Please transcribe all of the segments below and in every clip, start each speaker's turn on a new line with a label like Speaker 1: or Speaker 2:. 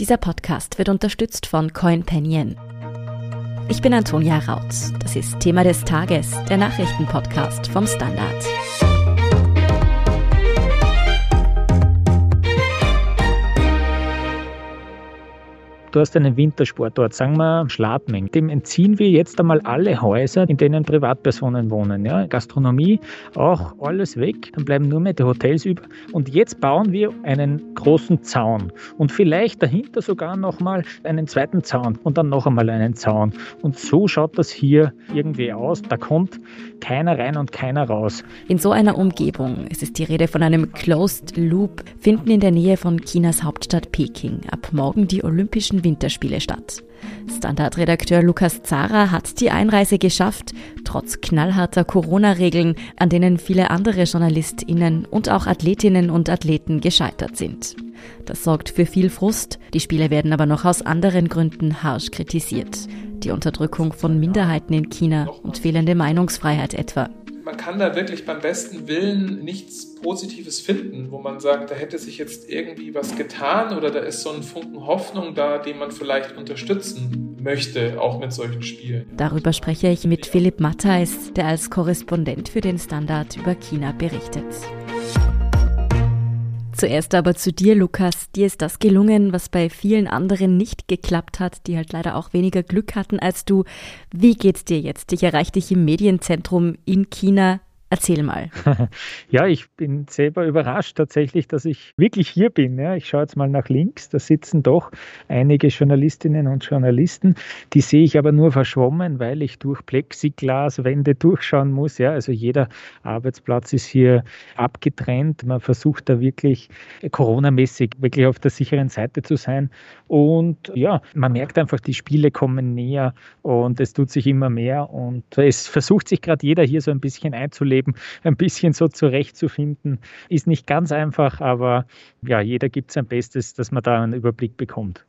Speaker 1: Dieser Podcast wird unterstützt von CoinPenien. Ich bin Antonia Raut. Das ist Thema des Tages, der Nachrichtenpodcast vom Standard.
Speaker 2: Du hast einen Wintersportort, sagen wir Schladming. Dem entziehen wir jetzt einmal alle Häuser, in denen Privatpersonen wohnen. Ja? Gastronomie, auch alles weg. Dann bleiben nur mehr die Hotels über. Und jetzt bauen wir einen großen Zaun. Und vielleicht dahinter sogar nochmal einen zweiten Zaun und dann noch einmal einen Zaun. Und so schaut das hier irgendwie aus. Da kommt keiner rein und keiner raus.
Speaker 1: In so einer Umgebung, es ist die Rede von einem Closed Loop, finden in der Nähe von Chinas Hauptstadt Peking ab morgen die Olympischen Winterspiele statt. Standardredakteur Lukas Zara hat die Einreise geschafft, trotz knallharter Corona-Regeln, an denen viele andere JournalistInnen und auch Athletinnen und Athleten gescheitert sind. Das sorgt für viel Frust, die Spiele werden aber noch aus anderen Gründen harsch kritisiert. Die Unterdrückung von Minderheiten in China und fehlende Meinungsfreiheit etwa
Speaker 3: man kann da wirklich beim besten Willen nichts Positives finden, wo man sagt, da hätte sich jetzt irgendwie was getan oder da ist so ein Funken Hoffnung da, den man vielleicht unterstützen möchte, auch mit solchen Spielen.
Speaker 1: Darüber spreche ich mit Philipp Mattheis, der als Korrespondent für den Standard über China berichtet. Zuerst aber zu dir, Lukas. Dir ist das gelungen, was bei vielen anderen nicht geklappt hat, die halt leider auch weniger Glück hatten als du. Wie geht's dir jetzt? Ich erreiche dich im Medienzentrum in China. Erzähl mal.
Speaker 2: Ja, ich bin selber überrascht tatsächlich, dass ich wirklich hier bin. Ja, ich schaue jetzt mal nach links, da sitzen doch einige Journalistinnen und Journalisten. Die sehe ich aber nur verschwommen, weil ich durch Plexiglaswände durchschauen muss. Ja, also jeder Arbeitsplatz ist hier abgetrennt. Man versucht da wirklich Corona-mäßig wirklich auf der sicheren Seite zu sein. Und ja, man merkt einfach, die Spiele kommen näher und es tut sich immer mehr. Und es versucht sich gerade jeder hier so ein bisschen einzuleben Leben ein bisschen so zurechtzufinden. Ist nicht ganz einfach, aber ja, jeder gibt sein Bestes, dass man da einen Überblick bekommt.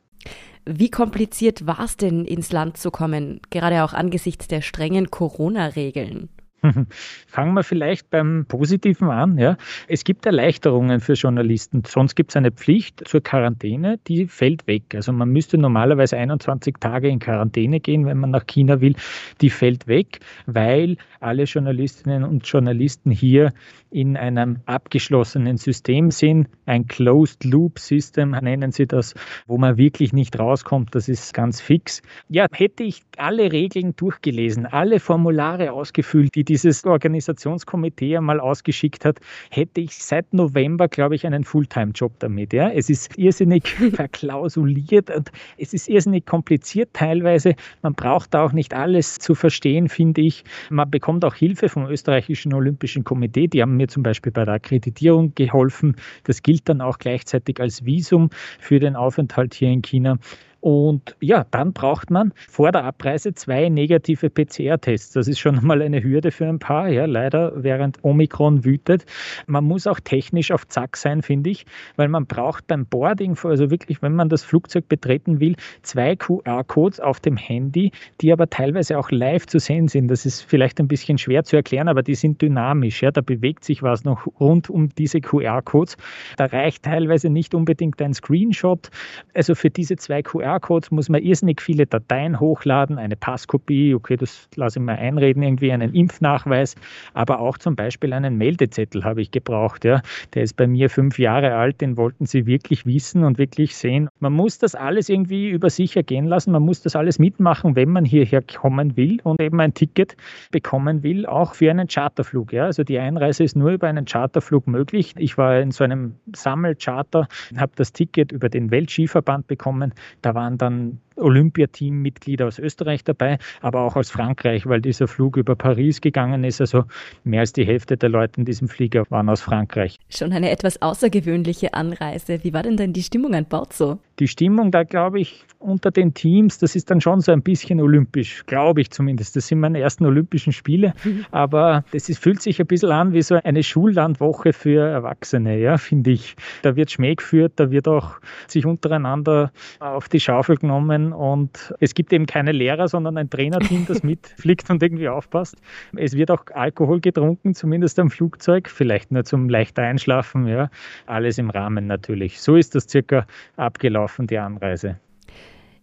Speaker 1: Wie kompliziert war es denn, ins Land zu kommen, gerade auch angesichts der strengen Corona-Regeln?
Speaker 2: Fangen wir vielleicht beim Positiven an. Ja. Es gibt Erleichterungen für Journalisten. Sonst gibt es eine Pflicht zur Quarantäne, die fällt weg. Also man müsste normalerweise 21 Tage in Quarantäne gehen, wenn man nach China will. Die fällt weg, weil alle Journalistinnen und Journalisten hier in einem abgeschlossenen System sind. Ein Closed Loop System nennen sie das, wo man wirklich nicht rauskommt. Das ist ganz fix. Ja, hätte ich alle Regeln durchgelesen, alle Formulare ausgefüllt, die dieses Organisationskomitee einmal ausgeschickt hat, hätte ich seit November, glaube ich, einen Fulltime-Job damit. Ja? Es ist irrsinnig verklausuliert und es ist irrsinnig kompliziert teilweise. Man braucht auch nicht alles zu verstehen, finde ich. Man bekommt auch Hilfe vom österreichischen Olympischen Komitee. Die haben mir zum Beispiel bei der Akkreditierung geholfen. Das gilt dann auch gleichzeitig als Visum für den Aufenthalt hier in China. Und ja, dann braucht man vor der Abreise zwei negative PCR-Tests. Das ist schon mal eine Hürde für ein paar, ja, leider während Omikron wütet. Man muss auch technisch auf Zack sein, finde ich, weil man braucht beim Boarding, also wirklich, wenn man das Flugzeug betreten will, zwei QR-Codes auf dem Handy, die aber teilweise auch live zu sehen sind. Das ist vielleicht ein bisschen schwer zu erklären, aber die sind dynamisch. Ja, da bewegt sich was noch rund um diese QR-Codes. Da reicht teilweise nicht unbedingt ein Screenshot. Also für diese zwei QR QR-Codes muss man irrsinnig viele Dateien hochladen, eine Passkopie, okay, das lasse ich mal einreden, irgendwie einen Impfnachweis, aber auch zum Beispiel einen Meldezettel habe ich gebraucht. Ja. Der ist bei mir fünf Jahre alt, den wollten sie wirklich wissen und wirklich sehen. Man muss das alles irgendwie über sich ergehen lassen, man muss das alles mitmachen, wenn man hierher kommen will und eben ein Ticket bekommen will, auch für einen Charterflug. Ja. Also die Einreise ist nur über einen Charterflug möglich. Ich war in so einem Sammelcharter, habe das Ticket über den Weltskiverband bekommen. Da war waren dann Olympiateammitglieder aus Österreich dabei, aber auch aus Frankreich, weil dieser Flug über Paris gegangen ist. Also mehr als die Hälfte der Leute in diesem Flieger waren aus Frankreich.
Speaker 1: Schon eine etwas außergewöhnliche Anreise. Wie war denn dann die Stimmung an Bord so?
Speaker 2: Die Stimmung da, glaube ich, unter den Teams, das ist dann schon so ein bisschen olympisch, glaube ich zumindest. Das sind meine ersten Olympischen Spiele, mhm. aber das ist, fühlt sich ein bisschen an wie so eine Schullandwoche für Erwachsene, ja, finde ich. Da wird Schmäh geführt, da wird auch sich untereinander auf die Schaufel genommen und es gibt eben keine Lehrer, sondern ein Trainerteam, das mitfliegt und irgendwie aufpasst. Es wird auch Alkohol getrunken, zumindest am Flugzeug, vielleicht nur zum leichter Einschlafen, ja. Alles im Rahmen natürlich. So ist das circa abgelaufen, die Anreise.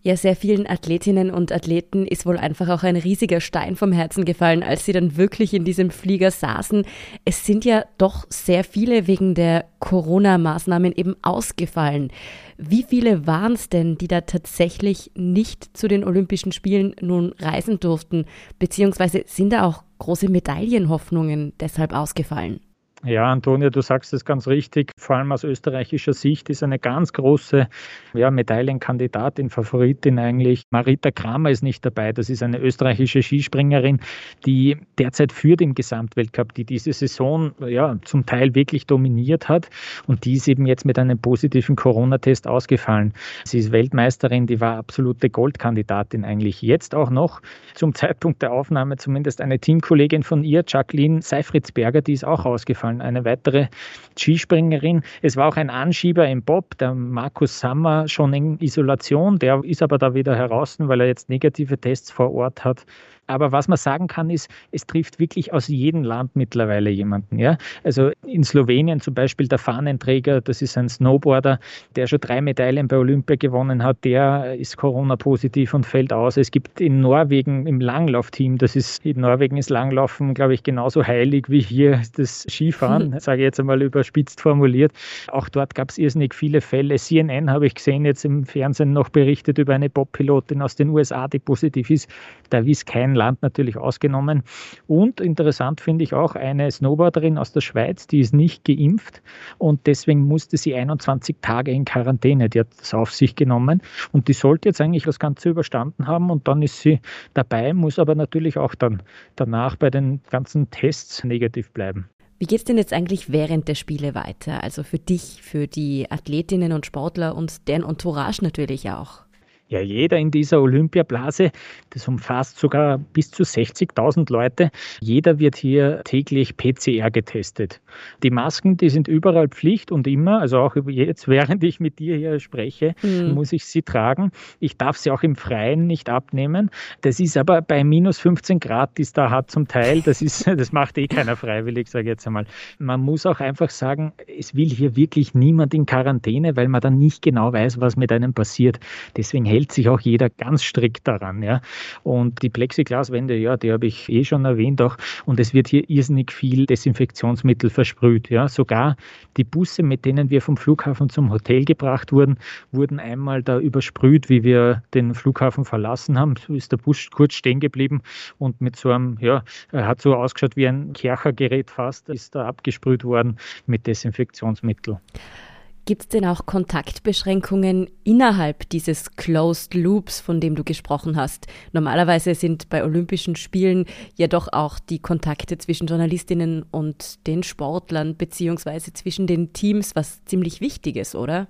Speaker 1: Ja, sehr vielen Athletinnen und Athleten ist wohl einfach auch ein riesiger Stein vom Herzen gefallen, als sie dann wirklich in diesem Flieger saßen. Es sind ja doch sehr viele wegen der Corona-Maßnahmen eben ausgefallen. Wie viele waren es denn, die da tatsächlich nicht zu den Olympischen Spielen nun reisen durften? Beziehungsweise sind da auch große Medaillenhoffnungen deshalb ausgefallen?
Speaker 2: Ja, Antonia, du sagst es ganz richtig. Vor allem aus österreichischer Sicht ist eine ganz große ja, Medaillenkandidatin, Favoritin eigentlich. Marita Kramer ist nicht dabei. Das ist eine österreichische Skispringerin, die derzeit führt im Gesamtweltcup, die diese Saison ja, zum Teil wirklich dominiert hat. Und die ist eben jetzt mit einem positiven Corona-Test ausgefallen. Sie ist Weltmeisterin, die war absolute Goldkandidatin eigentlich. Jetzt auch noch zum Zeitpunkt der Aufnahme zumindest eine Teamkollegin von ihr, Jacqueline Seifritzberger, die ist auch ausgefallen aufgefallen. Eine weitere Skispringerin. Es war auch ein Anschieber im Bob, der Markus Sammer, schon in Isolation. Der ist aber da wieder heraus, weil er jetzt negative Tests vor Ort hat. Aber was man sagen kann, ist, es trifft wirklich aus jedem Land mittlerweile jemanden. Ja? Also in Slowenien zum Beispiel der Fahnenträger, das ist ein Snowboarder, der schon drei Medaillen bei Olympia gewonnen hat, der ist Corona-positiv und fällt aus. Es gibt in Norwegen im Langlaufteam, das ist in Norwegen ist Langlaufen, glaube ich, genauso heilig wie hier das Skifahren, sage ich jetzt einmal überspitzt formuliert. Auch dort gab es irrsinnig viele Fälle. CNN habe ich gesehen, jetzt im Fernsehen noch berichtet über eine Bob-Pilotin aus den USA, die positiv ist. Da wies kein Land natürlich ausgenommen. Und interessant finde ich auch eine Snowboarderin aus der Schweiz, die ist nicht geimpft und deswegen musste sie 21 Tage in Quarantäne. Die hat das auf sich genommen und die sollte jetzt eigentlich das Ganze überstanden haben und dann ist sie dabei, muss aber natürlich auch dann danach bei den ganzen Tests negativ bleiben.
Speaker 1: Wie geht es denn jetzt eigentlich während der Spiele weiter? Also für dich, für die Athletinnen und Sportler und deren Entourage natürlich auch.
Speaker 2: Ja, jeder in dieser Olympiablase, das umfasst sogar bis zu 60.000 Leute, jeder wird hier täglich PCR getestet. Die Masken, die sind überall Pflicht und immer, also auch jetzt, während ich mit dir hier spreche, mhm. muss ich sie tragen. Ich darf sie auch im Freien nicht abnehmen. Das ist aber bei minus 15 Grad, die es da hat zum Teil, das, ist, das macht eh keiner freiwillig, sage ich jetzt einmal. Man muss auch einfach sagen, es will hier wirklich niemand in Quarantäne, weil man dann nicht genau weiß, was mit einem passiert. Deswegen hält hält sich auch jeder ganz strikt daran. Ja. Und die Plexiglaswände, ja, die habe ich eh schon erwähnt auch. Und es wird hier irrsinnig viel Desinfektionsmittel versprüht. Ja. Sogar die Busse, mit denen wir vom Flughafen zum Hotel gebracht wurden, wurden einmal da übersprüht, wie wir den Flughafen verlassen haben. So ist der Bus kurz stehen geblieben und mit so einem, ja, hat so ausgeschaut wie ein Kerchergerät fast, ist da abgesprüht worden mit Desinfektionsmittel.
Speaker 1: Gibt es denn auch Kontaktbeschränkungen innerhalb dieses Closed Loops, von dem du gesprochen hast? Normalerweise sind bei Olympischen Spielen ja doch auch die Kontakte zwischen Journalistinnen und den Sportlern beziehungsweise zwischen den Teams was ziemlich Wichtiges, oder?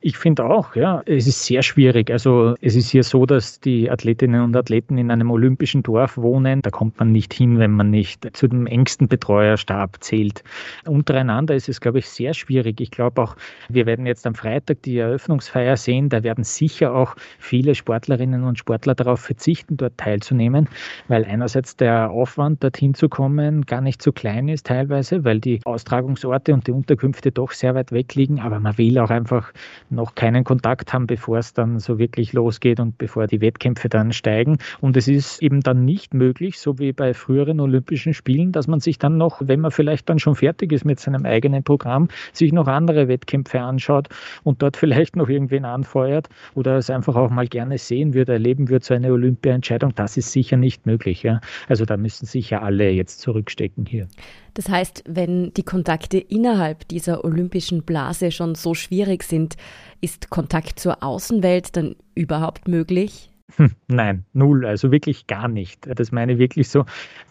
Speaker 2: Ich finde auch, ja, es ist sehr schwierig. Also es ist hier so, dass die Athletinnen und Athleten in einem olympischen Dorf wohnen. Da kommt man nicht hin, wenn man nicht zu dem engsten Betreuerstab zählt. Untereinander ist es, glaube ich, sehr schwierig. Ich glaube auch, wir werden jetzt am Freitag die Eröffnungsfeier sehen. Da werden sicher auch viele Sportlerinnen und Sportler darauf verzichten, dort teilzunehmen, weil einerseits der Aufwand, dorthin zu kommen, gar nicht so klein ist teilweise, weil die Austragungsorte und die Unterkünfte doch sehr weit weg liegen. Aber man will auch einfach noch keinen Kontakt haben, bevor es dann so wirklich losgeht und bevor die Wettkämpfe dann steigen. Und es ist eben dann nicht möglich, so wie bei früheren Olympischen Spielen, dass man sich dann noch, wenn man vielleicht dann schon fertig ist mit seinem eigenen Programm, sich noch andere Wettkämpfe anschaut und dort vielleicht noch irgendwen anfeuert oder es einfach auch mal gerne sehen würde, erleben würde, so eine Olympia-Entscheidung. Das ist sicher nicht möglich. Ja? Also da müssen sicher alle jetzt zurückstecken hier.
Speaker 1: Das heißt, wenn die Kontakte innerhalb dieser olympischen Blase schon so schwierig sind, ist Kontakt zur Außenwelt dann überhaupt möglich?
Speaker 2: Hm, nein, null, also wirklich gar nicht. Das meine ich wirklich so.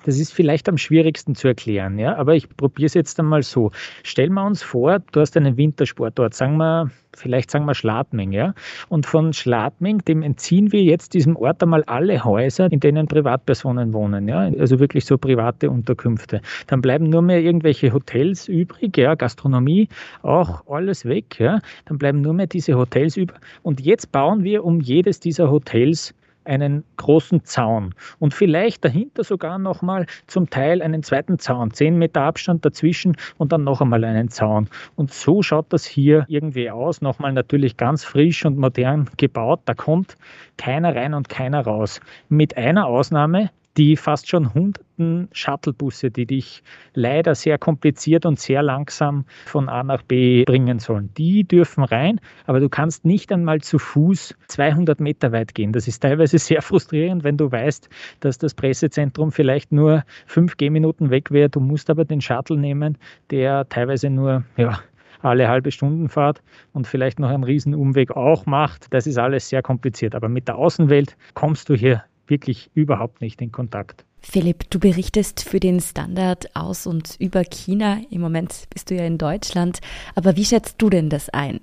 Speaker 2: Das ist vielleicht am schwierigsten zu erklären, ja, aber ich probiere es jetzt einmal so. Stellen wir uns vor, du hast einen Wintersportort, sagen wir, vielleicht sagen wir Schladming, ja, und von Schladming, dem entziehen wir jetzt diesem Ort einmal alle Häuser, in denen Privatpersonen wohnen, ja, also wirklich so private Unterkünfte. Dann bleiben nur mehr irgendwelche Hotels übrig, ja, Gastronomie, auch alles weg, ja. Dann bleiben nur mehr diese Hotels über. Und jetzt bauen wir um jedes dieser Hotels einen großen Zaun und vielleicht dahinter sogar nochmal zum Teil einen zweiten Zaun, zehn Meter Abstand dazwischen und dann noch einmal einen Zaun. Und so schaut das hier irgendwie aus, nochmal natürlich ganz frisch und modern gebaut. Da kommt keiner rein und keiner raus. Mit einer Ausnahme, die fast schon hunderten Shuttlebusse, die dich leider sehr kompliziert und sehr langsam von A nach B bringen sollen. Die dürfen rein, aber du kannst nicht einmal zu Fuß 200 Meter weit gehen. Das ist teilweise sehr frustrierend, wenn du weißt, dass das Pressezentrum vielleicht nur fünf Gehminuten weg wäre. Du musst aber den Shuttle nehmen, der teilweise nur, ja, alle halbe Stunden Fahrt und vielleicht noch einen Riesenumweg auch macht. Das ist alles sehr kompliziert. Aber mit der Außenwelt kommst du hier wirklich überhaupt nicht in Kontakt.
Speaker 1: Philipp, du berichtest für den Standard aus und über China. Im Moment bist du ja in Deutschland. Aber wie schätzt du denn das ein?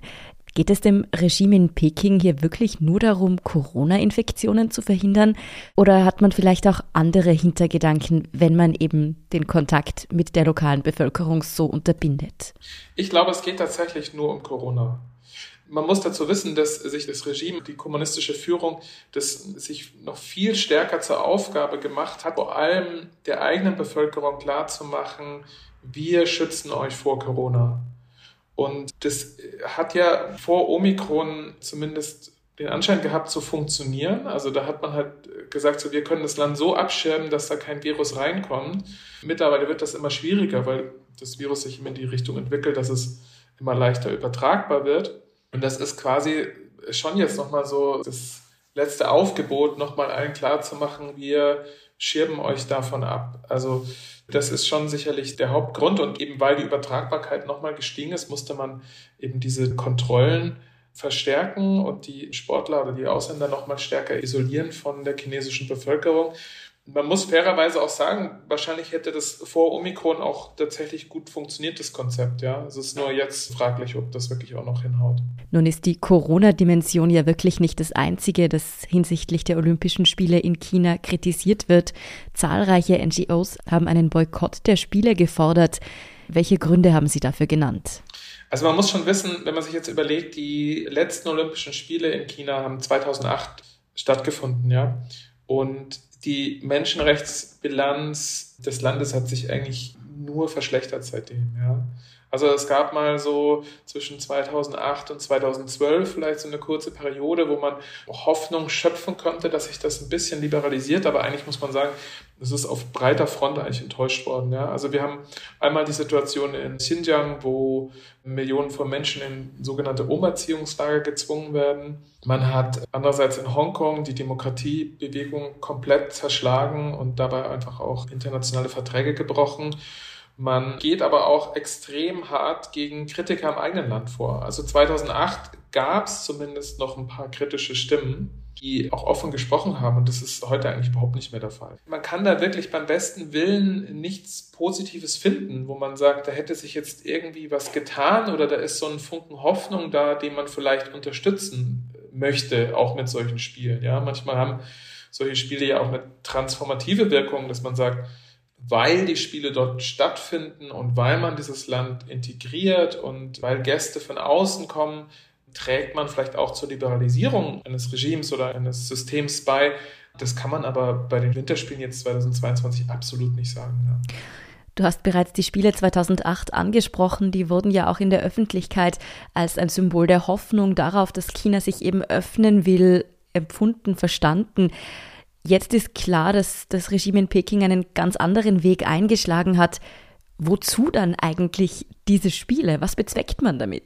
Speaker 1: Geht es dem Regime in Peking hier wirklich nur darum, Corona-Infektionen zu verhindern? Oder hat man vielleicht auch andere Hintergedanken, wenn man eben den Kontakt mit der lokalen Bevölkerung so unterbindet?
Speaker 3: Ich glaube, es geht tatsächlich nur um Corona. Man muss dazu wissen, dass sich das Regime, die kommunistische Führung, das sich noch viel stärker zur Aufgabe gemacht hat, vor allem der eigenen Bevölkerung klarzumachen, wir schützen euch vor Corona. Und das hat ja vor Omikron zumindest den Anschein gehabt zu funktionieren. Also da hat man halt gesagt, so, wir können das Land so abschirmen, dass da kein Virus reinkommt. Mittlerweile wird das immer schwieriger, weil das Virus sich immer in die Richtung entwickelt, dass es immer leichter übertragbar wird. Und das ist quasi schon jetzt nochmal so das letzte Aufgebot, nochmal allen klar zu machen, wir schirmen euch davon ab. Also das ist schon sicherlich der Hauptgrund. Und eben weil die Übertragbarkeit nochmal gestiegen ist, musste man eben diese Kontrollen verstärken und die Sportler oder die Ausländer nochmal stärker isolieren von der chinesischen Bevölkerung. Man muss fairerweise auch sagen, wahrscheinlich hätte das vor Omikron auch tatsächlich gut funktioniert, das Konzept. Ja, es ist nur jetzt fraglich, ob das wirklich auch noch hinhaut.
Speaker 1: Nun ist die Corona-Dimension ja wirklich nicht das einzige, das hinsichtlich der Olympischen Spiele in China kritisiert wird. Zahlreiche NGOs haben einen Boykott der Spiele gefordert. Welche Gründe haben Sie dafür genannt?
Speaker 3: Also man muss schon wissen, wenn man sich jetzt überlegt, die letzten Olympischen Spiele in China haben 2008 stattgefunden, ja. Und die Menschenrechtsbilanz des Landes hat sich eigentlich nur verschlechtert seitdem. Ja. Also es gab mal so zwischen 2008 und 2012 vielleicht so eine kurze Periode, wo man Hoffnung schöpfen konnte, dass sich das ein bisschen liberalisiert, aber eigentlich muss man sagen, es ist auf breiter Front eigentlich enttäuscht worden. Ja. Also wir haben einmal die Situation in Xinjiang, wo Millionen von Menschen in sogenannte Umerziehungslager gezwungen werden. Man hat andererseits in Hongkong die Demokratiebewegung komplett zerschlagen und dabei einfach auch internationale Verträge gebrochen. Man geht aber auch extrem hart gegen Kritiker im eigenen Land vor. Also 2008 gab es zumindest noch ein paar kritische Stimmen, die auch offen gesprochen haben und das ist heute eigentlich überhaupt nicht mehr der Fall. Man kann da wirklich beim besten Willen nichts Positives finden, wo man sagt, da hätte sich jetzt irgendwie was getan oder da ist so ein Funken Hoffnung da, den man vielleicht unterstützen möchte, auch mit solchen Spielen. Ja, manchmal haben solche Spiele ja auch eine transformative Wirkung, dass man sagt, weil die Spiele dort stattfinden und weil man dieses Land integriert und weil Gäste von außen kommen, trägt man vielleicht auch zur Liberalisierung eines Regimes oder eines Systems bei. Das kann man aber bei den Winterspielen jetzt 2022 absolut nicht sagen. Ja.
Speaker 1: Du hast bereits die Spiele 2008 angesprochen. Die wurden ja auch in der Öffentlichkeit als ein Symbol der Hoffnung darauf, dass China sich eben öffnen will, empfunden, verstanden. Jetzt ist klar, dass das Regime in Peking einen ganz anderen Weg eingeschlagen hat. Wozu dann eigentlich diese Spiele? Was bezweckt man damit?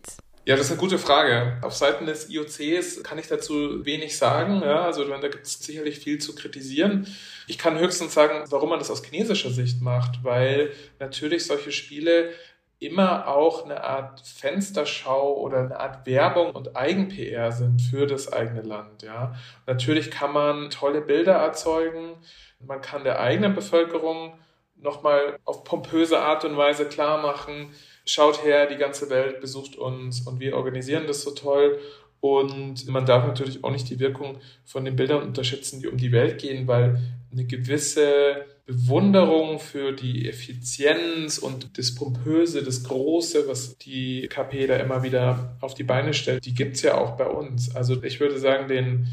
Speaker 3: Ja, das ist eine gute Frage. Auf Seiten des IOCs kann ich dazu wenig sagen. Ja, also da gibt es sicherlich viel zu kritisieren. Ich kann höchstens sagen, warum man das aus chinesischer Sicht macht, weil natürlich solche Spiele immer auch eine Art Fensterschau oder eine Art Werbung und Eigen-PR sind für das eigene Land. Ja. Natürlich kann man tolle Bilder erzeugen, man kann der eigenen Bevölkerung nochmal auf pompöse Art und Weise klar machen, schaut her, die ganze Welt besucht uns und wir organisieren das so toll. Und man darf natürlich auch nicht die Wirkung von den Bildern unterschätzen, die um die Welt gehen, weil eine gewisse Bewunderung für die Effizienz und das Pompöse, das Große, was die KP da immer wieder auf die Beine stellt, die gibt's ja auch bei uns. Also ich würde sagen, den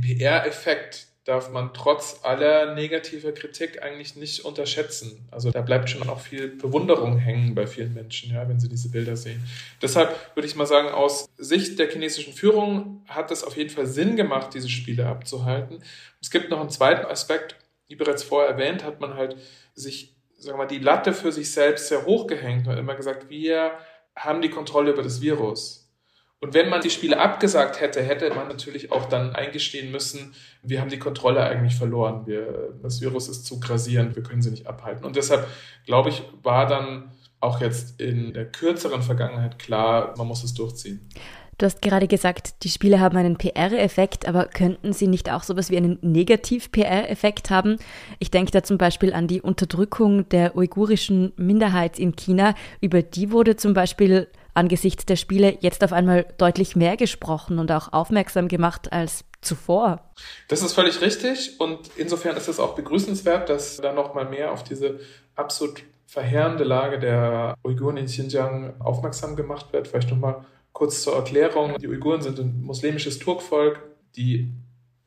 Speaker 3: PR-Effekt, darf man trotz aller negativer Kritik eigentlich nicht unterschätzen. Also da bleibt schon auch viel Bewunderung hängen bei vielen Menschen, ja, wenn sie diese Bilder sehen. Deshalb würde ich mal sagen, aus Sicht der chinesischen Führung hat es auf jeden Fall Sinn gemacht, diese Spiele abzuhalten. Es gibt noch einen zweiten Aspekt, wie bereits vorher erwähnt, hat man halt sich, sagen wir mal, die Latte für sich selbst sehr hoch gehängt und immer gesagt, wir haben die Kontrolle über das Virus. Und wenn man die Spiele abgesagt hätte, hätte man natürlich auch dann eingestehen müssen, wir haben die Kontrolle eigentlich verloren. Wir, das Virus ist zu grasierend, wir können sie nicht abhalten. Und deshalb, glaube ich, war dann auch jetzt in der kürzeren Vergangenheit klar, man muss es durchziehen.
Speaker 1: Du hast gerade gesagt, die Spiele haben einen PR-Effekt, aber könnten sie nicht auch sowas wie einen Negativ-PR-Effekt haben? Ich denke da zum Beispiel an die Unterdrückung der uigurischen Minderheit in China. Über die wurde zum Beispiel angesichts der Spiele jetzt auf einmal deutlich mehr gesprochen und auch aufmerksam gemacht als zuvor.
Speaker 3: Das ist völlig richtig und insofern ist es auch begrüßenswert, dass da nochmal mehr auf diese absolut verheerende Lage der Uiguren in Xinjiang aufmerksam gemacht wird. Vielleicht nochmal kurz zur Erklärung. Die Uiguren sind ein muslimisches Turkvolk, die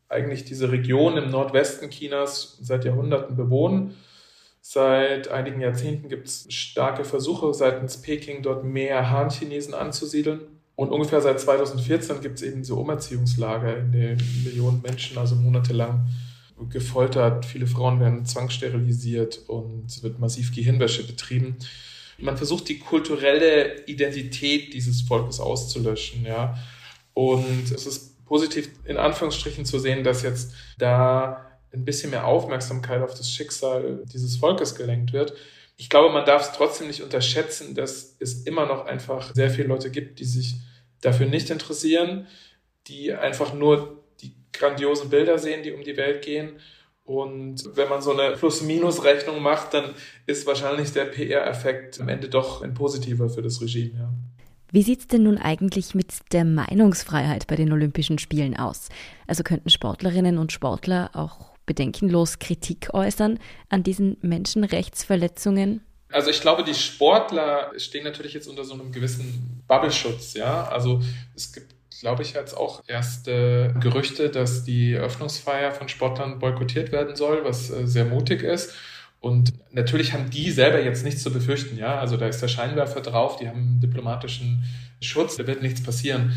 Speaker 3: eigentlich diese Region im Nordwesten Chinas seit Jahrhunderten bewohnen Seit einigen Jahrzehnten gibt es starke Versuche seitens Peking, dort mehr Han-Chinesen anzusiedeln. Und ungefähr seit 2014 gibt es eben diese Umerziehungslager, in denen Millionen Menschen also monatelang gefoltert, viele Frauen werden zwangssterilisiert und es wird massiv Gehirnwäsche betrieben. Man versucht die kulturelle Identität dieses Volkes auszulöschen, ja. Und es ist positiv in Anführungsstrichen zu sehen, dass jetzt da ein bisschen mehr Aufmerksamkeit auf das Schicksal dieses Volkes gelenkt wird. Ich glaube, man darf es trotzdem nicht unterschätzen, dass es immer noch einfach sehr viele Leute gibt, die sich dafür nicht interessieren, die einfach nur die grandiosen Bilder sehen, die um die Welt gehen. Und wenn man so eine Plus-Minus-Rechnung macht, dann ist wahrscheinlich der PR-Effekt am Ende doch ein positiver für das Regime. Ja.
Speaker 1: Wie sieht es denn nun eigentlich mit der Meinungsfreiheit bei den Olympischen Spielen aus? Also könnten Sportlerinnen und Sportler auch bedenkenlos Kritik äußern an diesen Menschenrechtsverletzungen?
Speaker 3: Also ich glaube, die Sportler stehen natürlich jetzt unter so einem gewissen Bubbleschutz, ja. Also es gibt, glaube ich, jetzt auch erste Gerüchte, dass die Eröffnungsfeier von Sportlern boykottiert werden soll, was äh, sehr mutig ist. Und natürlich haben die selber jetzt nichts zu befürchten, ja. Also da ist der Scheinwerfer drauf, die haben diplomatischen Schutz, da wird nichts passieren.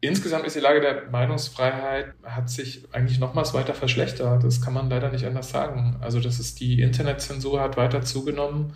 Speaker 3: Insgesamt ist die Lage der Meinungsfreiheit hat sich eigentlich nochmals weiter verschlechtert. Das kann man leider nicht anders sagen. Also das ist die Internetzensur hat weiter zugenommen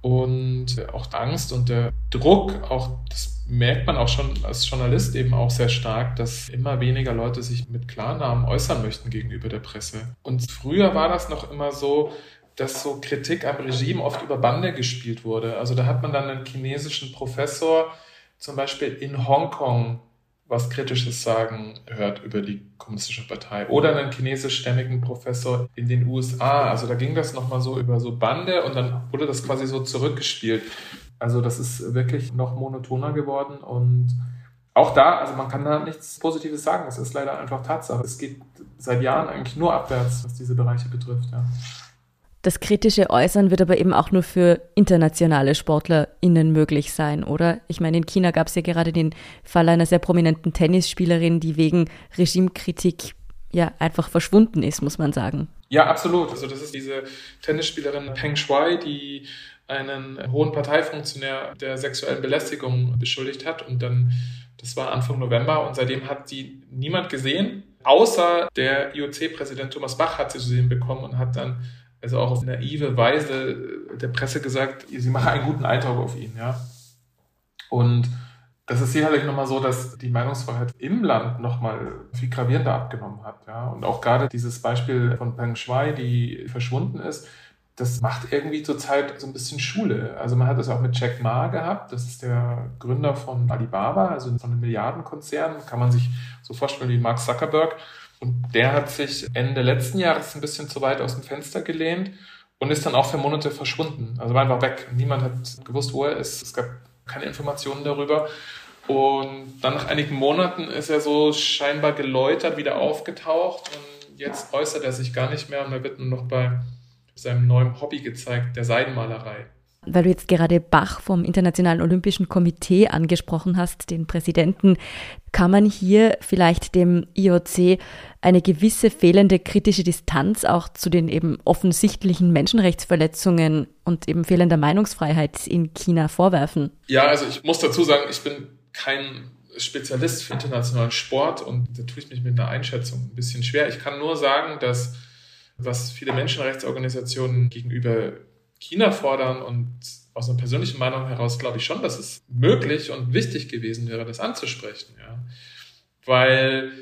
Speaker 3: und auch Angst und der Druck, auch das merkt man auch schon als Journalist eben auch sehr stark, dass immer weniger Leute sich mit Klarnamen äußern möchten gegenüber der Presse. Und früher war das noch immer so, dass so Kritik am Regime oft über Bande gespielt wurde. Also da hat man dann einen chinesischen Professor zum Beispiel in Hongkong was Kritisches sagen hört über die Kommunistische Partei. Oder einen chinesischstämmigen Professor in den USA. Also da ging das nochmal so über so Bande und dann wurde das quasi so zurückgespielt. Also das ist wirklich noch monotoner geworden und auch da, also man kann da nichts Positives sagen. Es ist leider einfach Tatsache. Es geht seit Jahren eigentlich nur abwärts, was diese Bereiche betrifft. Ja.
Speaker 1: Das kritische Äußern wird aber eben auch nur für internationale SportlerInnen möglich sein, oder? Ich meine, in China gab es ja gerade den Fall einer sehr prominenten Tennisspielerin, die wegen Regimekritik ja einfach verschwunden ist, muss man sagen.
Speaker 3: Ja, absolut. Also das ist diese Tennisspielerin Peng Shuai, die einen hohen Parteifunktionär der sexuellen Belästigung beschuldigt hat und dann, das war Anfang November und seitdem hat die niemand gesehen, außer der IOC-Präsident Thomas Bach hat sie zu sehen bekommen und hat dann also auch auf naive Weise der Presse gesagt, sie mache einen guten Eindruck auf ihn, ja. Und das ist sicherlich nochmal so, dass die Meinungsfreiheit im Land nochmal viel gravierender abgenommen hat, ja. Und auch gerade dieses Beispiel von Peng Shui, die verschwunden ist, das macht irgendwie zurzeit so ein bisschen Schule. Also man hat es auch mit Jack Ma gehabt, das ist der Gründer von Alibaba, also von einem Milliardenkonzern, kann man sich so vorstellen wie Mark Zuckerberg. Und der hat sich Ende letzten Jahres ein bisschen zu weit aus dem Fenster gelehnt und ist dann auch für Monate verschwunden. Also war einfach weg. Niemand hat gewusst, wo er ist. Es gab keine Informationen darüber. Und dann nach einigen Monaten ist er so scheinbar geläutert wieder aufgetaucht und jetzt äußert er sich gar nicht mehr und er wird nur noch bei seinem neuen Hobby gezeigt, der Seidenmalerei.
Speaker 1: Weil du jetzt gerade Bach vom Internationalen Olympischen Komitee angesprochen hast, den Präsidenten, kann man hier vielleicht dem IOC eine gewisse fehlende kritische Distanz auch zu den eben offensichtlichen Menschenrechtsverletzungen und eben fehlender Meinungsfreiheit in China vorwerfen?
Speaker 3: Ja, also ich muss dazu sagen, ich bin kein Spezialist für internationalen Sport und da tue ich mich mit einer Einschätzung ein bisschen schwer. Ich kann nur sagen, dass was viele Menschenrechtsorganisationen gegenüber China fordern und aus einer persönlichen Meinung heraus glaube ich schon, dass es möglich und wichtig gewesen wäre, das anzusprechen. Ja. Weil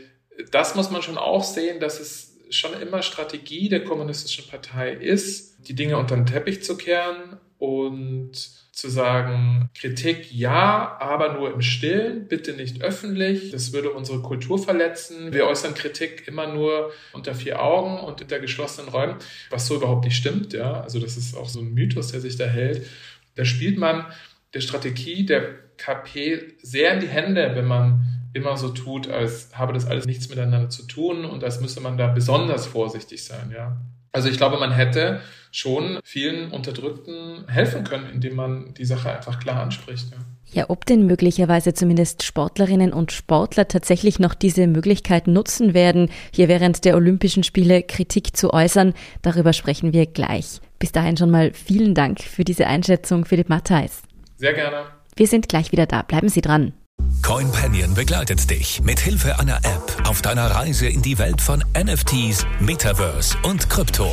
Speaker 3: das muss man schon auch sehen, dass es schon immer Strategie der kommunistischen Partei ist, die Dinge unter den Teppich zu kehren und zu sagen, Kritik ja, aber nur im Stillen, bitte nicht öffentlich. Das würde unsere Kultur verletzen. Wir äußern Kritik immer nur unter vier Augen und hinter geschlossenen Räumen, was so überhaupt nicht stimmt. Ja, also das ist auch so ein Mythos, der sich da hält. Da spielt man der Strategie der KP sehr in die Hände, wenn man immer so tut, als habe das alles nichts miteinander zu tun und als müsse man da besonders vorsichtig sein. Ja. Also ich glaube, man hätte schon vielen Unterdrückten helfen können, indem man die Sache einfach klar anspricht. Ja.
Speaker 1: Ja, ob denn möglicherweise zumindest Sportlerinnen und Sportler tatsächlich noch diese Möglichkeit nutzen werden, hier während der Olympischen Spiele Kritik zu äußern, darüber sprechen wir gleich. Bis dahin schon mal vielen Dank für diese Einschätzung, Philipp Matthijs.
Speaker 3: Sehr gerne.
Speaker 1: Wir sind gleich wieder da. Bleiben Sie dran.
Speaker 4: CoinPanion begleitet dich mit Hilfe einer App auf deiner Reise in die Welt von NFTs, Metaverse und Krypto.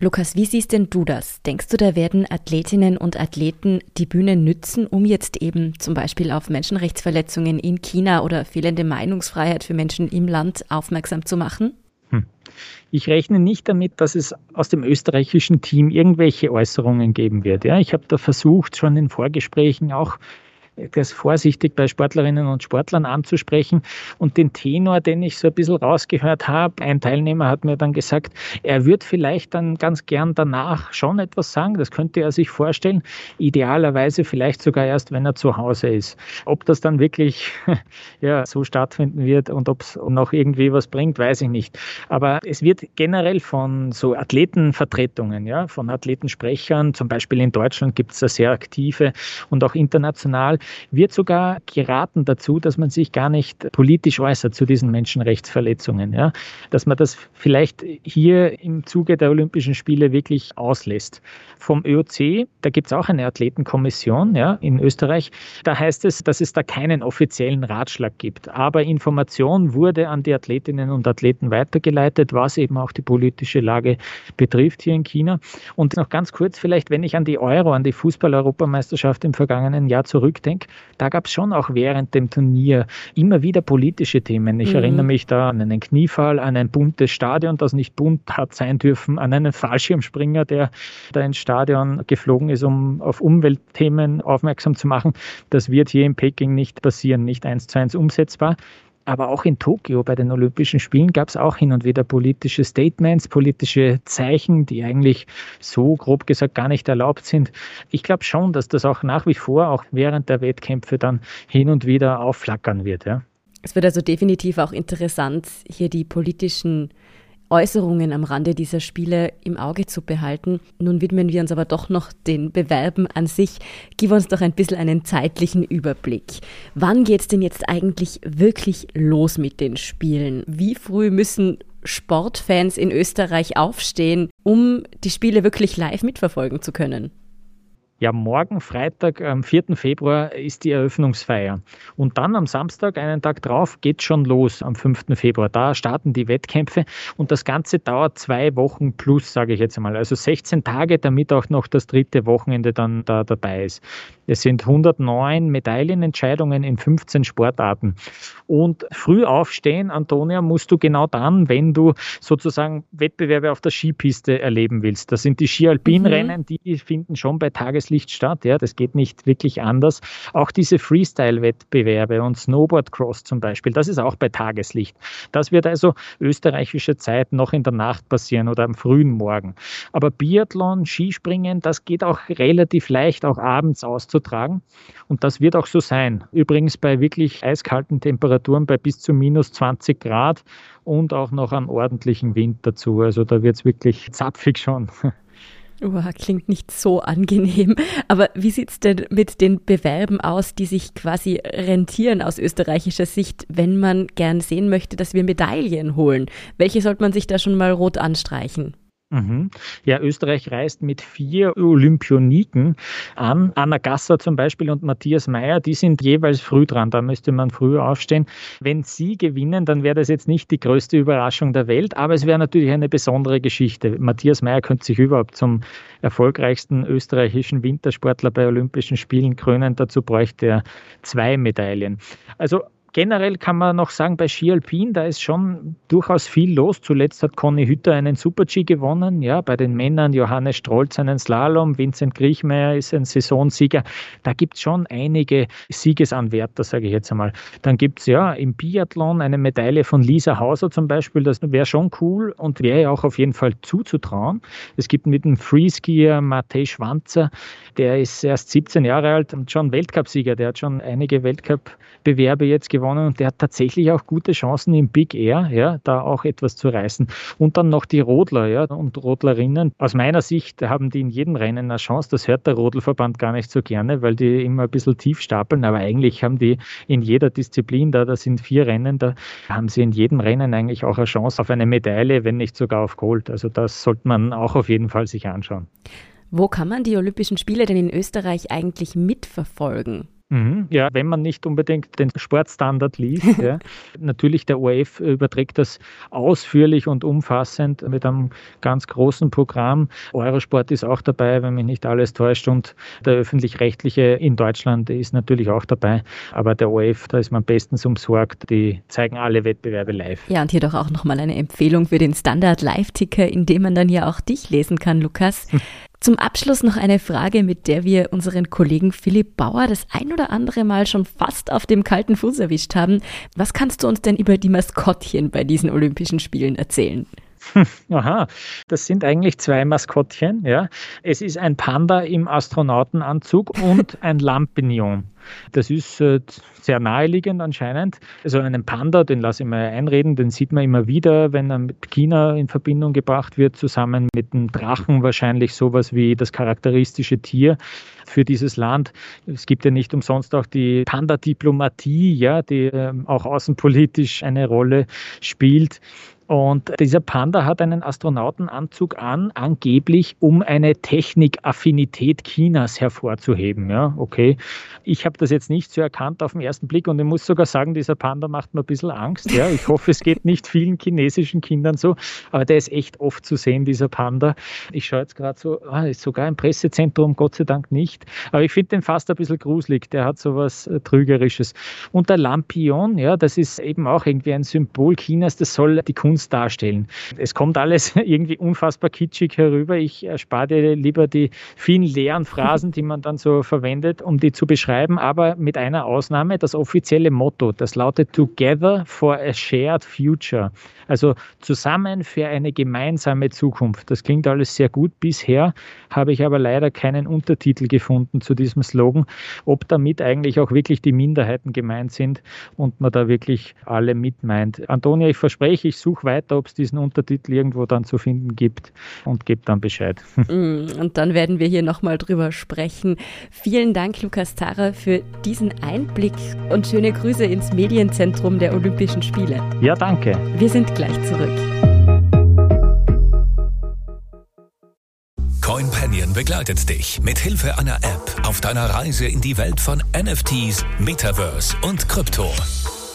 Speaker 1: Lukas, wie siehst denn du das? Denkst du, da werden Athletinnen und Athleten die Bühne nützen, um jetzt eben zum Beispiel auf Menschenrechtsverletzungen in China oder fehlende Meinungsfreiheit für Menschen im Land aufmerksam zu machen? Hm.
Speaker 2: Ich rechne nicht damit, dass es aus dem österreichischen Team irgendwelche Äußerungen geben wird. Ja, ich habe da versucht, schon in Vorgesprächen auch das vorsichtig bei Sportlerinnen und Sportlern anzusprechen. Und den Tenor, den ich so ein bisschen rausgehört habe, ein Teilnehmer hat mir dann gesagt, er würde vielleicht dann ganz gern danach schon etwas sagen. Das könnte er sich vorstellen. Idealerweise vielleicht sogar erst, wenn er zu Hause ist. Ob das dann wirklich ja, so stattfinden wird und ob es noch irgendwie was bringt, weiß ich nicht. Aber es wird generell von so Athletenvertretungen, ja, von Athletensprechern, zum Beispiel in Deutschland gibt es da sehr aktive und auch international, wird sogar geraten dazu, dass man sich gar nicht politisch äußert zu diesen Menschenrechtsverletzungen. Ja? Dass man das vielleicht hier im Zuge der Olympischen Spiele wirklich auslässt. Vom ÖOC, da gibt es auch eine Athletenkommission ja, in Österreich. Da heißt es, dass es da keinen offiziellen Ratschlag gibt. Aber Information wurde an die Athletinnen und Athleten weitergeleitet, was eben auch die politische Lage betrifft hier in China. Und noch ganz kurz vielleicht, wenn ich an die Euro, an die Fußball-Europameisterschaft im vergangenen Jahr zurückdenke, denke, da gab es schon auch während dem Turnier immer wieder politische Themen. Ich mhm. erinnere mich da an einen Kniefall, an ein buntes Stadion, das nicht bunt hat sein dürfen, an einen Fallschirmspringer, der da ins Stadion geflogen ist, um auf Umweltthemen aufmerksam zu machen. Das wird hier in Peking nicht passieren, nicht eins zu eins umsetzbar. Aber auch in Tokio bei den Olympischen Spielen gab es auch hin und wieder politische Statements, politische Zeichen, die eigentlich so grob gesagt gar nicht erlaubt sind. Ich glaube schon, dass das auch nach wie vor, auch während der Wettkämpfe dann hin und wieder aufflackern wird. Ja.
Speaker 1: Es wird also definitiv auch interessant, hier die politischen Äußerungen am Rande dieser Spiele im Auge zu behalten. Nun widmen wir uns aber doch noch den Bewerben an sich. Gib uns doch ein bisschen einen zeitlichen Überblick. Wann geht es denn jetzt eigentlich wirklich los mit den Spielen? Wie früh müssen Sportfans in Österreich aufstehen, um die Spiele wirklich live mitverfolgen zu können?
Speaker 2: Ja, morgen Freitag, am 4. Februar, ist die Eröffnungsfeier. Und dann am Samstag, einen Tag drauf, geht schon los, am 5. Februar. Da starten die Wettkämpfe und das Ganze dauert zwei Wochen plus, sage ich jetzt einmal. Also 16 Tage, damit auch noch das dritte Wochenende dann da dabei ist. Es sind 109 Medaillenentscheidungen in 15 Sportarten. Und früh aufstehen, Antonia, musst du genau dann, wenn du sozusagen Wettbewerbe auf der Skipiste erleben willst. Das sind die Ski-Alpin-Rennen, mhm. die finden schon bei Tageslicht statt. Ja, das geht nicht wirklich anders. Auch diese Freestyle-Wettbewerbe und Snowboard-Cross zum Beispiel, das ist auch bei Tageslicht. Das wird also österreichische Zeit noch in der Nacht passieren oder am frühen Morgen. Aber Biathlon, Skispringen, das geht auch relativ leicht, auch abends auszutragen. Und das wird auch so sein. Übrigens bei wirklich eiskalten Temperaturen bei bis zu minus 20 Grad und auch noch an ordentlichen Wind dazu. Also da wird es wirklich zapfig schon.
Speaker 1: Oh, klingt nicht so angenehm. Aber wie sieht es denn mit den Bewerben aus, die sich quasi rentieren aus österreichischer Sicht, wenn man gern sehen möchte, dass wir Medaillen holen? Welche sollte man sich da schon mal rot anstreichen?
Speaker 2: Mhm. Ja, Österreich reist mit vier Olympioniken an. Anna Gasser zum Beispiel und Matthias Mayer, die sind jeweils früh dran. Da müsste man früher aufstehen. Wenn sie gewinnen, dann wäre das jetzt nicht die größte Überraschung der Welt, aber es wäre natürlich eine besondere Geschichte. Matthias Mayer könnte sich überhaupt zum erfolgreichsten österreichischen Wintersportler bei Olympischen Spielen krönen. Dazu bräuchte er zwei Medaillen. Also Generell kann man noch sagen, bei Ski Alpin, da ist schon durchaus viel los. Zuletzt hat Conny Hütter einen Super-G gewonnen. Ja, bei den Männern Johannes Strolz einen Slalom, Vincent Griechmeier ist ein Saisonsieger. Da gibt es schon einige Siegesanwärter, sage ich jetzt einmal. Dann gibt es ja im Biathlon eine Medaille von Lisa Hauser zum Beispiel. Das wäre schon cool und wäre ja auch auf jeden Fall zuzutrauen. Es gibt mit dem Freeskier Matej Schwanzer, der ist erst 17 Jahre alt und schon Weltcupsieger. Der hat schon einige Weltcup-Bewerbe jetzt gewonnen gewonnen und der hat tatsächlich auch gute Chancen im Big Air, ja, da auch etwas zu reißen. Und dann noch die Rodler ja, und Rodlerinnen. Aus meiner Sicht haben die in jedem Rennen eine Chance. Das hört der Rodelverband gar nicht so gerne, weil die immer ein bisschen tief stapeln. Aber eigentlich haben die in jeder Disziplin, da, da sind vier Rennen, da haben sie in jedem Rennen eigentlich auch eine Chance auf eine Medaille, wenn nicht sogar auf Gold. Also das sollte man auch auf jeden Fall sich anschauen.
Speaker 1: Wo kann man die Olympischen Spiele denn in Österreich eigentlich mitverfolgen?
Speaker 2: Mhm, ja, wenn man nicht unbedingt den Sportstandard liest. ja. Natürlich, der ORF überträgt das ausführlich und umfassend mit einem ganz großen Programm. Eurosport ist auch dabei, wenn mich nicht alles täuscht. Und der öffentlich-rechtliche in Deutschland ist natürlich auch dabei. Aber der ORF, da ist man bestens umsorgt. Die zeigen alle Wettbewerbe live.
Speaker 1: Ja, und hier doch auch nochmal eine Empfehlung für den Standard-Live-Ticker, in dem man dann ja auch dich lesen kann, Lukas. Zum Abschluss noch eine Frage, mit der wir unseren Kollegen Philipp Bauer das ein oder andere Mal schon fast auf dem kalten Fuß erwischt haben. Was kannst du uns denn über die Maskottchen bei diesen Olympischen Spielen erzählen?
Speaker 2: Aha, das sind eigentlich zwei Maskottchen. Ja. Es ist ein Panda im Astronautenanzug und ein Lampignon. Das ist äh, sehr naheliegend anscheinend. Also einen Panda, den lasse ich mal einreden, den sieht man immer wieder, wenn er mit China in Verbindung gebracht wird, zusammen mit dem Drachen wahrscheinlich sowas wie das charakteristische Tier für dieses Land. Es gibt ja nicht umsonst auch die Panda-Diplomatie, ja, die äh, auch außenpolitisch eine Rolle spielt. Und dieser Panda hat einen Astronautenanzug an, angeblich um eine Technikaffinität Chinas hervorzuheben. Ja, okay. Ich habe das jetzt nicht so erkannt auf den ersten Blick und ich muss sogar sagen, dieser Panda macht mir ein bisschen Angst. Ja, ich hoffe, es geht nicht vielen chinesischen Kindern so, aber der ist echt oft zu sehen, dieser Panda. Ich schaue jetzt gerade so, ah, ist sogar im Pressezentrum, Gott sei Dank nicht. Aber ich finde den fast ein bisschen gruselig. Der hat so was äh, Trügerisches. Und der Lampion, ja, das ist eben auch irgendwie ein Symbol Chinas, das soll die Kunst Kunst darstellen. Es kommt alles irgendwie unfassbar kitschig herüber. Ich erspare dir lieber die vielen leeren Phrasen, die man dann so verwendet, um die zu beschreiben, aber mit einer Ausnahme, das offizielle Motto, das lautet Together for a Shared Future. Also zusammen für eine gemeinsame Zukunft. Das klingt alles sehr gut. Bisher habe ich aber leider keinen Untertitel gefunden zu diesem Slogan, ob damit eigentlich auch wirklich die Minderheiten gemeint sind und man da wirklich alle mitmeint. Antonia, ich verspreche, ich suche weiter, ob es diesen Untertitel irgendwo dann zu finden gibt und gebe dann Bescheid.
Speaker 1: Mm, und dann werden wir hier nochmal drüber sprechen. Vielen Dank, Lukas Zara, für diesen Einblick und schöne Grüße ins Medienzentrum der Olympischen Spiele.
Speaker 2: Ja, danke.
Speaker 1: Wir sind gleich zurück.
Speaker 4: CoinPanion begleitet dich mit Hilfe einer App auf deiner Reise in die Welt von NFTs, Metaverse und Krypto.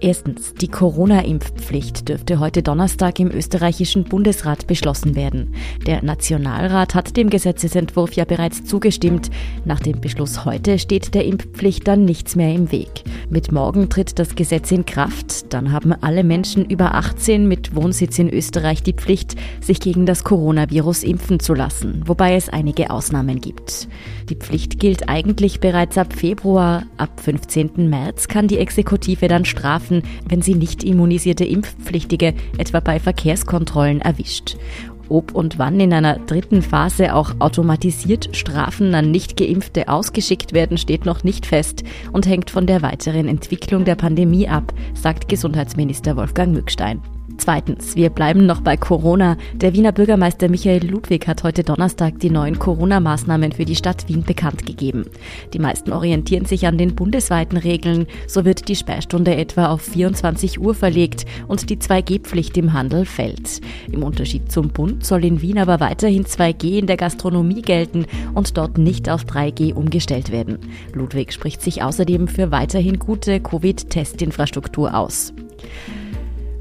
Speaker 1: Erstens, die Corona-Impfpflicht dürfte heute Donnerstag im österreichischen Bundesrat beschlossen werden. Der Nationalrat hat dem Gesetzesentwurf ja bereits zugestimmt. Nach dem Beschluss heute steht der Impfpflicht dann nichts mehr im Weg. Mit morgen tritt das Gesetz in Kraft. Dann haben alle Menschen über 18 mit Wohnsitz in Österreich die Pflicht, sich gegen das Coronavirus impfen zu lassen, wobei es einige Ausnahmen gibt. Die Pflicht gilt eigentlich bereits ab Februar. Ab 15. März kann die Exekutive dann strafen wenn sie nicht immunisierte Impfpflichtige etwa bei Verkehrskontrollen erwischt. Ob und wann in einer dritten Phase auch automatisiert Strafen an Nicht-Geimpfte ausgeschickt werden, steht noch nicht fest und hängt von der weiteren Entwicklung der Pandemie ab, sagt Gesundheitsminister Wolfgang Mückstein. Zweitens, wir bleiben noch bei Corona. Der Wiener Bürgermeister Michael Ludwig hat heute Donnerstag die neuen Corona-Maßnahmen für die Stadt Wien bekannt gegeben. Die meisten orientieren sich an den bundesweiten Regeln. So wird die Sperrstunde etwa auf 24 Uhr verlegt und die 2G-Pflicht im Handel fällt. Im Unterschied zum Bund soll in Wien aber weiterhin 2G in der Gastronomie gelten und dort nicht auf 3G umgestellt werden. Ludwig spricht sich außerdem für weiterhin gute Covid-Testinfrastruktur aus.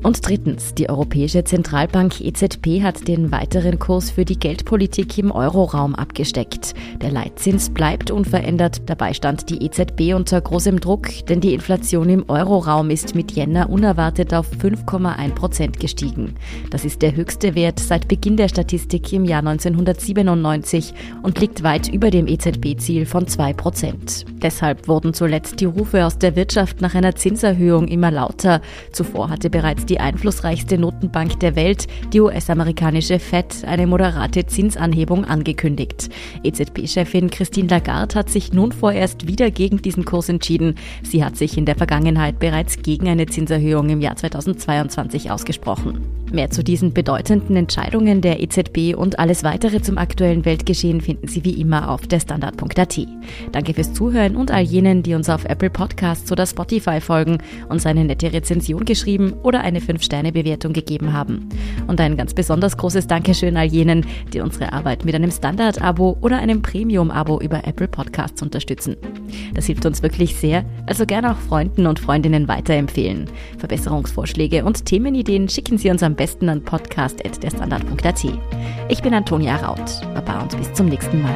Speaker 1: Und drittens, die Europäische Zentralbank EZB hat den weiteren Kurs für die Geldpolitik im Euroraum abgesteckt. Der Leitzins bleibt unverändert, dabei stand die EZB unter großem Druck, denn die Inflation im Euroraum ist mit Jänner unerwartet auf 5,1 Prozent gestiegen. Das ist der höchste Wert seit Beginn der Statistik im Jahr 1997 und liegt weit über dem EZB-Ziel von 2 Prozent. Deshalb wurden zuletzt die Rufe aus der Wirtschaft nach einer Zinserhöhung immer lauter. Zuvor hatte bereits die einflussreichste Notenbank der Welt, die US-amerikanische Fed, eine moderate Zinsanhebung angekündigt. EZB-Chefin Christine Lagarde hat sich nun vorerst wieder gegen diesen Kurs entschieden. Sie hat sich in der Vergangenheit bereits gegen eine Zinserhöhung im Jahr 2022 ausgesprochen. Mehr zu diesen bedeutenden Entscheidungen der EZB und alles weitere zum aktuellen Weltgeschehen finden Sie wie immer auf der Standard.at. Danke fürs Zuhören und all jenen, die uns auf Apple Podcasts oder Spotify folgen, uns eine nette Rezension geschrieben oder eine 5-Sterne-Bewertung gegeben haben. Und ein ganz besonders großes Dankeschön all jenen, die unsere Arbeit mit einem Standard-Abo oder einem Premium-Abo über Apple Podcasts unterstützen. Das hilft uns wirklich sehr, also gerne auch Freunden und Freundinnen weiterempfehlen. Verbesserungsvorschläge und Themenideen schicken Sie uns am besten an podcast.derstandard.at. Ich bin Antonia Raut. Baba und bis zum nächsten Mal.